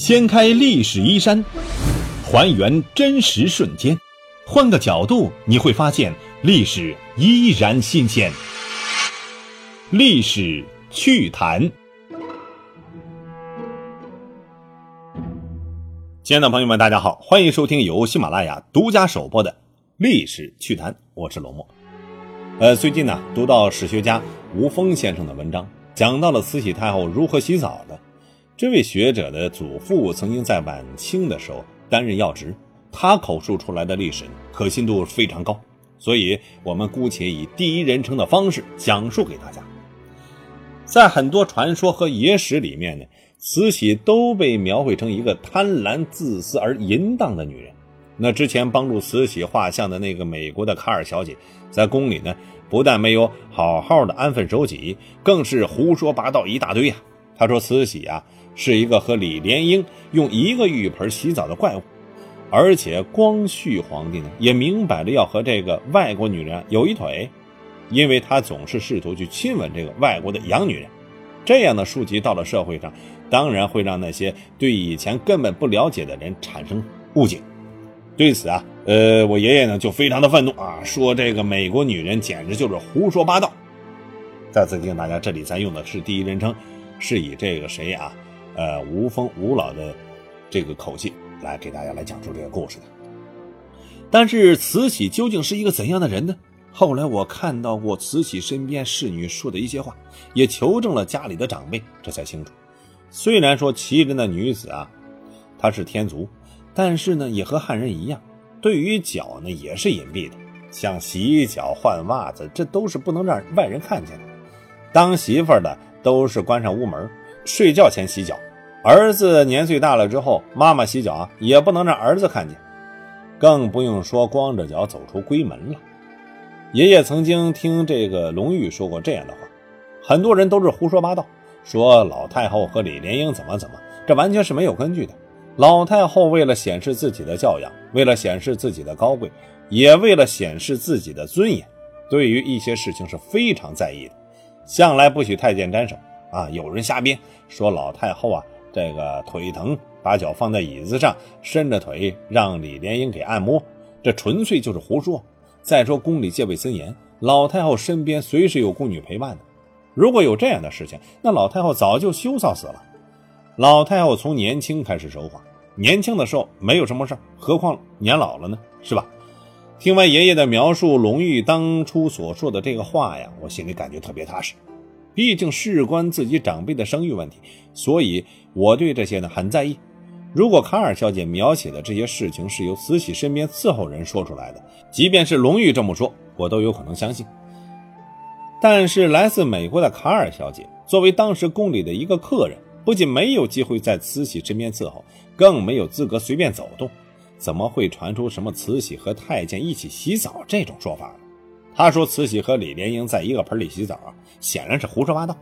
掀开历史衣衫，还原真实瞬间，换个角度你会发现历史依然新鲜。历史趣谈，亲爱的朋友们，大家好，欢迎收听由喜马拉雅独家首播的《历史趣谈》，我是罗墨。呃，最近呢，读到史学家吴峰先生的文章，讲到了慈禧太后如何洗澡的。这位学者的祖父曾经在晚清的时候担任要职，他口述出来的历史可信度非常高，所以我们姑且以第一人称的方式讲述给大家。在很多传说和野史里面呢，慈禧都被描绘成一个贪婪、自私而淫荡的女人。那之前帮助慈禧画像的那个美国的卡尔小姐，在宫里呢，不但没有好好的安分守己，更是胡说八道一大堆呀。她说慈禧啊。是一个和李莲英用一个浴盆洗澡的怪物，而且光绪皇帝呢也明摆着要和这个外国女人有一腿，因为他总是试图去亲吻这个外国的洋女人。这样的书籍到了社会上，当然会让那些对以前根本不了解的人产生误解。对此啊，呃，我爷爷呢就非常的愤怒啊，说这个美国女人简直就是胡说八道。再次提醒大家，这里咱用的是第一人称，是以这个谁啊？呃，吴峰吴老的这个口气来给大家来讲述这个故事的。但是慈禧究竟是一个怎样的人呢？后来我看到过慈禧身边侍女说的一些话，也求证了家里的长辈，这才清楚。虽然说奇人的女子啊，她是天族，但是呢，也和汉人一样，对于脚呢也是隐蔽的，像洗脚、换袜子，这都是不能让外人看见的。当媳妇的都是关上屋门。睡觉前洗脚，儿子年岁大了之后，妈妈洗脚啊，也不能让儿子看见，更不用说光着脚走出闺门了。爷爷曾经听这个隆裕说过这样的话，很多人都是胡说八道，说老太后和李莲英怎么怎么，这完全是没有根据的。老太后为了显示自己的教养，为了显示自己的高贵，也为了显示自己的尊严，对于一些事情是非常在意的，向来不许太监沾手。啊！有人瞎编说老太后啊，这个腿疼，把脚放在椅子上，伸着腿让李莲英给按摩，这纯粹就是胡说。再说宫里戒备森严，老太后身边随时有宫女陪伴的。如果有这样的事情，那老太后早就羞臊死了。老太后从年轻开始说谎，年轻的时候没有什么事何况年老了呢？是吧？听完爷爷的描述，隆裕当初所说的这个话呀，我心里感觉特别踏实。毕竟事关自己长辈的生育问题，所以我对这些呢很在意。如果卡尔小姐描写的这些事情是由慈禧身边伺候人说出来的，即便是隆裕这么说，我都有可能相信。但是来自美国的卡尔小姐作为当时宫里的一个客人，不仅没有机会在慈禧身边伺候，更没有资格随便走动，怎么会传出什么慈禧和太监一起洗澡这种说法呢？他说慈禧和李莲英在一个盆里洗澡，显然是胡说八道。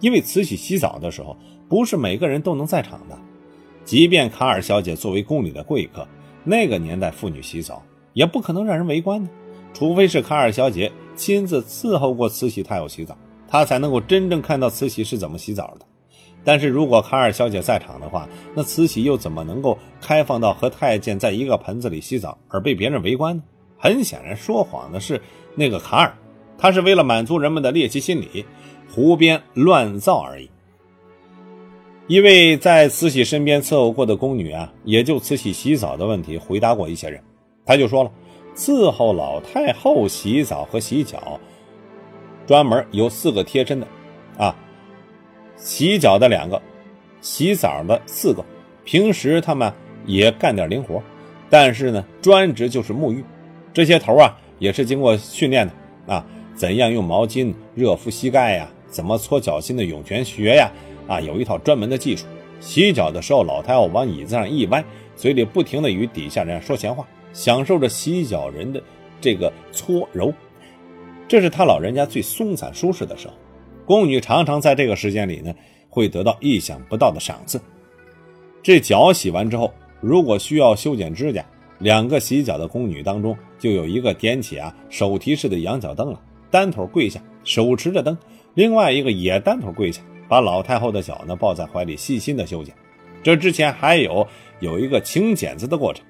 因为慈禧洗澡的时候，不是每个人都能在场的。即便卡尔小姐作为宫里的贵客，那个年代妇女洗澡也不可能让人围观的，除非是卡尔小姐亲自伺候过慈禧太后洗澡，她才能够真正看到慈禧是怎么洗澡的。但是如果卡尔小姐在场的话，那慈禧又怎么能够开放到和太监在一个盆子里洗澡而被别人围观呢？很显然，说谎的是那个卡尔，他是为了满足人们的猎奇心理，胡编乱造而已。一位在慈禧身边伺候过的宫女啊，也就慈禧洗澡的问题回答过一些人，他就说了，伺候老太后洗澡和洗脚，专门有四个贴身的，啊，洗脚的两个，洗澡的四个，平时他们也干点零活，但是呢，专职就是沐浴。这些头啊也是经过训练的啊，怎样用毛巾热敷膝盖呀？怎么搓脚心的涌泉穴呀？啊，有一套专门的技术。洗脚的时候，老太后往椅子上一歪，嘴里不停的与底下人说闲话，享受着洗脚人的这个搓揉。这是他老人家最松散舒适的时候。宫女常常在这个时间里呢，会得到意想不到的赏赐。这脚洗完之后，如果需要修剪指甲。两个洗脚的宫女当中，就有一个点起啊手提式的羊角灯了，单腿跪下，手持着灯；另外一个也单腿跪下，把老太后的脚呢抱在怀里，细心的修剪。这之前还有有一个请剪子的过程，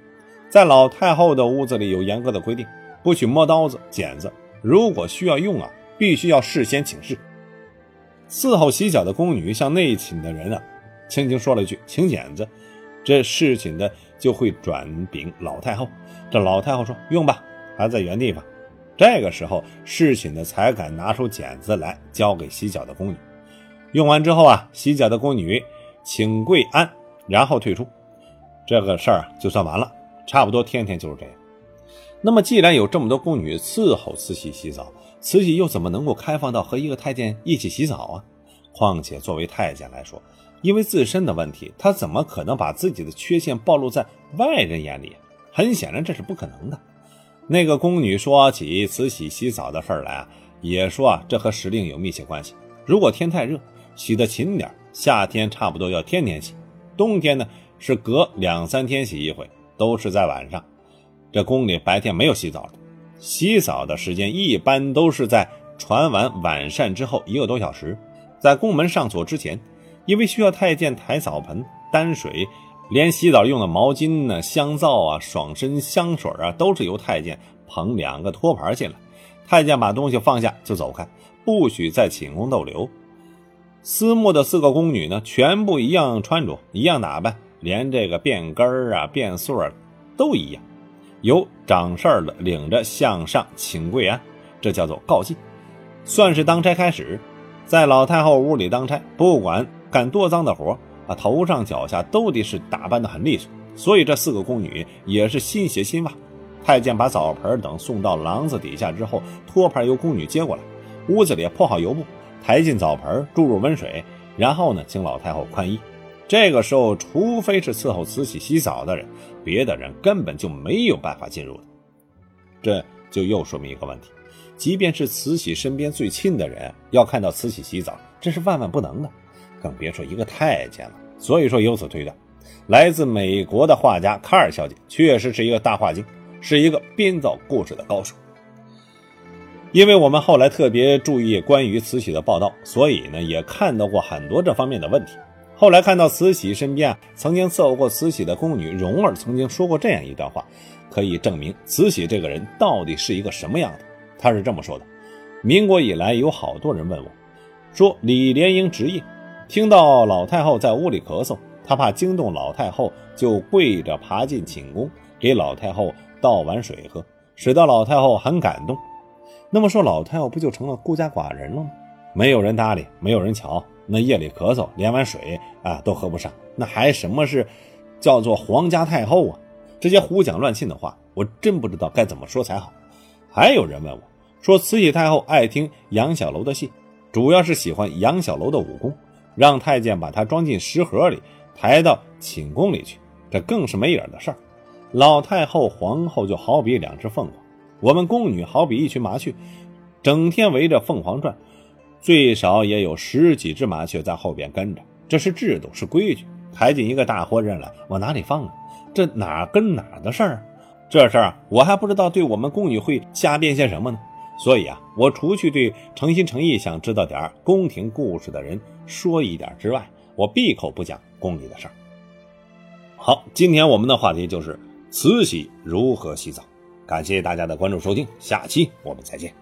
在老太后的屋子里有严格的规定，不许摸刀子、剪子。如果需要用啊，必须要事先请示。伺候洗脚的宫女向内寝的人啊，轻轻说了一句“请剪子”，这侍寝的就会转禀老太后。这老太后说：“用吧，还在原地方。”这个时候，侍寝的才敢拿出剪子来交给洗脚的宫女。用完之后啊，洗脚的宫女请跪安，然后退出。这个事儿就算完了。差不多天天就是这样。那么，既然有这么多宫女伺候慈禧洗澡，慈禧又怎么能够开放到和一个太监一起洗澡啊？况且作为太监来说，因为自身的问题，他怎么可能把自己的缺陷暴露在外人眼里？很显然，这是不可能的。那个宫女说起慈禧洗澡的事儿来啊，也说啊，这和时令有密切关系。如果天太热，洗得勤点；夏天差不多要天天洗，冬天呢是隔两三天洗一回，都是在晚上。这宫里白天没有洗澡的，洗澡的时间一般都是在传完晚膳之后一个多小时，在宫门上锁之前，因为需要太监抬澡盆、担水，连洗澡用的毛巾呢、香皂啊、爽身香水啊，都是由太监捧两个托盘进来，太监把东西放下就走开，不许在寝宫逗留。私募的四个宫女呢，全部一样穿着，一样打扮，连这个辫根啊、辫穗啊都一样。由掌事儿的领着向上请跪安，这叫做告祭，算是当差开始。在老太后屋里当差，不管干多脏的活啊，头上脚下都得是打扮的很利索。所以这四个宫女也是新鞋新袜。太监把澡盆等送到廊子底下之后，托盘由宫女接过来，屋子里铺好油布，抬进澡盆，注入温水，然后呢，请老太后宽衣。这个时候，除非是伺候慈禧洗澡的人，别的人根本就没有办法进入的。这就又说明一个问题：即便是慈禧身边最亲的人，要看到慈禧洗澡，这是万万不能的，更别说一个太监了。所以说，由此推断，来自美国的画家卡尔小姐确实是一个大画精，是一个编造故事的高手。因为我们后来特别注意关于慈禧的报道，所以呢，也看到过很多这方面的问题。后来看到慈禧身边啊，曾经伺候过慈禧的宫女蓉儿曾经说过这样一段话，可以证明慈禧这个人到底是一个什么样的。她是这么说的：民国以来，有好多人问我，说李莲英执业，听到老太后在屋里咳嗽，他怕惊动老太后，就跪着爬进寝宫，给老太后倒碗水喝，使得老太后很感动。那么说，老太后不就成了孤家寡人了吗？没有人搭理，没有人瞧。那夜里咳嗽，连碗水啊都喝不上，那还什么是叫做皇家太后啊？这些胡讲乱信的话，我真不知道该怎么说才好。还有人问我，说慈禧太后爱听杨小楼的戏，主要是喜欢杨小楼的武功，让太监把他装进食盒里，抬到寝宫里去，这更是没影的事儿。老太后、皇后就好比两只凤凰，我们宫女好比一群麻雀，整天围着凤凰转。最少也有十几只麻雀在后边跟着，这是制度，是规矩。抬进一个大活人来，往哪里放啊？这哪跟哪的事儿？这事儿，我还不知道对我们宫女会瞎编些什么呢。所以啊，我除去对诚心诚意想知道点宫廷故事的人说一点之外，我闭口不讲宫里的事儿。好，今天我们的话题就是慈禧如何洗澡。感谢大家的关注收听，下期我们再见。